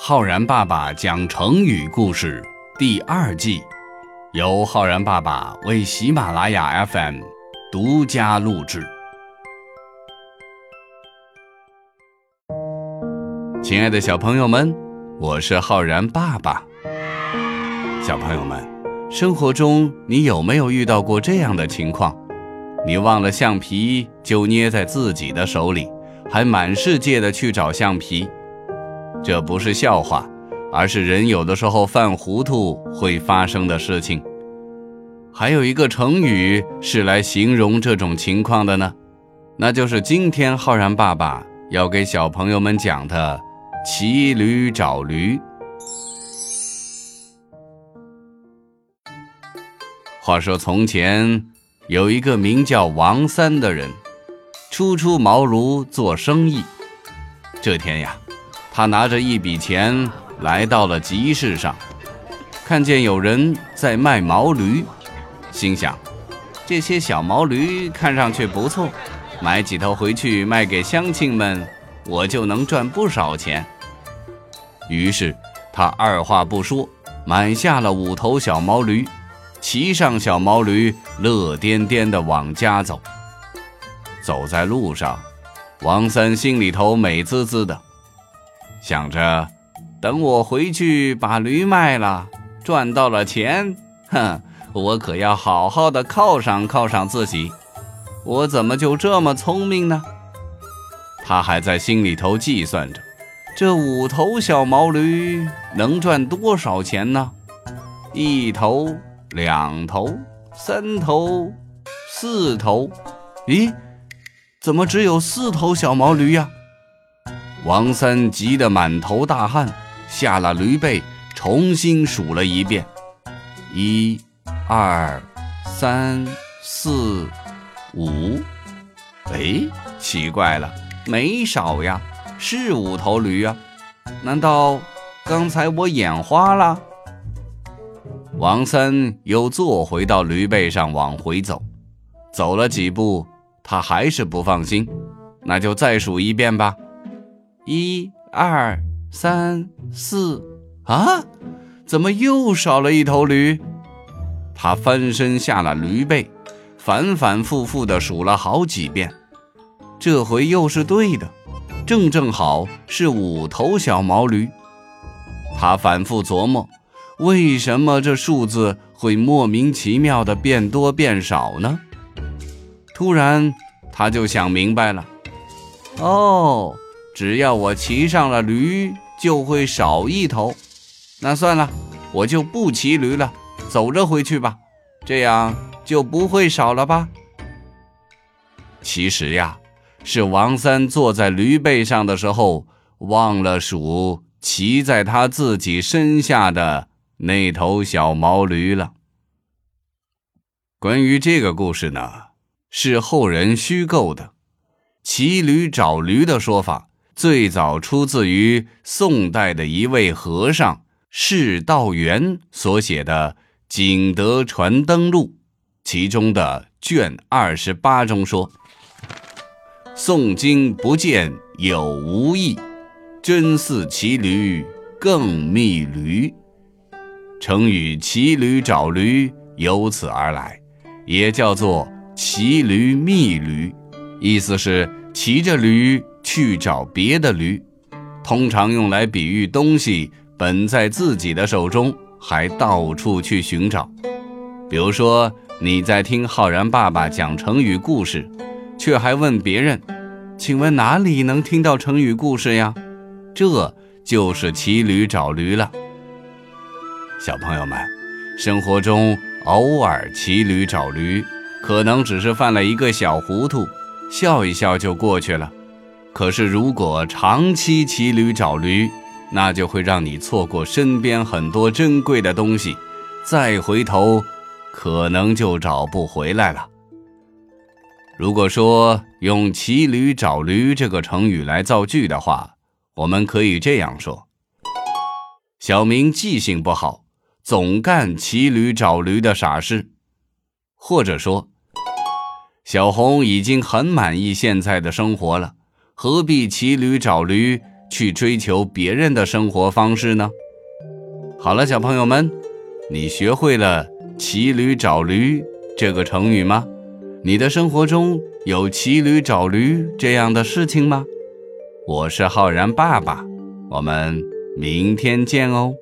浩然爸爸讲成语故事第二季，由浩然爸爸为喜马拉雅 FM 独家录制。亲爱的小朋友们，我是浩然爸爸。小朋友们，生活中你有没有遇到过这样的情况？你忘了橡皮就捏在自己的手里，还满世界的去找橡皮。这不是笑话，而是人有的时候犯糊涂会发生的事情。还有一个成语是来形容这种情况的呢，那就是今天浩然爸爸要给小朋友们讲的“骑驴找驴”。话说从前有一个名叫王三的人，初出茅庐做生意。这天呀。他拿着一笔钱来到了集市上，看见有人在卖毛驴，心想：这些小毛驴看上去不错，买几头回去卖给乡亲们，我就能赚不少钱。于是他二话不说，买下了五头小毛驴，骑上小毛驴，乐颠颠地往家走。走在路上，王三心里头美滋滋的。想着，等我回去把驴卖了，赚到了钱，哼，我可要好好的犒赏犒赏自己。我怎么就这么聪明呢？他还在心里头计算着，这五头小毛驴能赚多少钱呢？一头、两头、三头、四头，咦，怎么只有四头小毛驴呀？王三急得满头大汗，下了驴背，重新数了一遍：一、二、三、四、五。哎，奇怪了，没少呀，是五头驴啊！难道刚才我眼花了？王三又坐回到驴背上往回走，走了几步，他还是不放心，那就再数一遍吧。一二三四啊！怎么又少了一头驴？他翻身下了驴背，反反复复地数了好几遍，这回又是对的，正正好是五头小毛驴。他反复琢磨，为什么这数字会莫名其妙地变多变少呢？突然，他就想明白了，哦。只要我骑上了驴，就会少一头。那算了，我就不骑驴了，走着回去吧，这样就不会少了吧？其实呀，是王三坐在驴背上的时候忘了数骑在他自己身下的那头小毛驴了。关于这个故事呢，是后人虚构的，骑驴找驴的说法。最早出自于宋代的一位和尚释道元所写的《景德传灯录》，其中的卷二十八中说：“诵经不见有无异，真似骑驴更觅驴。”成语“骑驴找驴”由此而来，也叫做“骑驴觅驴”，意思是骑着驴。去找别的驴，通常用来比喻东西本在自己的手中，还到处去寻找。比如说，你在听浩然爸爸讲成语故事，却还问别人：“请问哪里能听到成语故事呀？”这就是骑驴找驴了。小朋友们，生活中偶尔骑驴找驴，可能只是犯了一个小糊涂，笑一笑就过去了。可是，如果长期骑驴找驴，那就会让你错过身边很多珍贵的东西，再回头，可能就找不回来了。如果说用“骑驴找驴”这个成语来造句的话，我们可以这样说：小明记性不好，总干骑驴找驴的傻事；或者说，小红已经很满意现在的生活了。何必骑驴找驴，去追求别人的生活方式呢？好了，小朋友们，你学会了“骑驴找驴”这个成语吗？你的生活中有骑驴找驴这样的事情吗？我是浩然爸爸，我们明天见哦。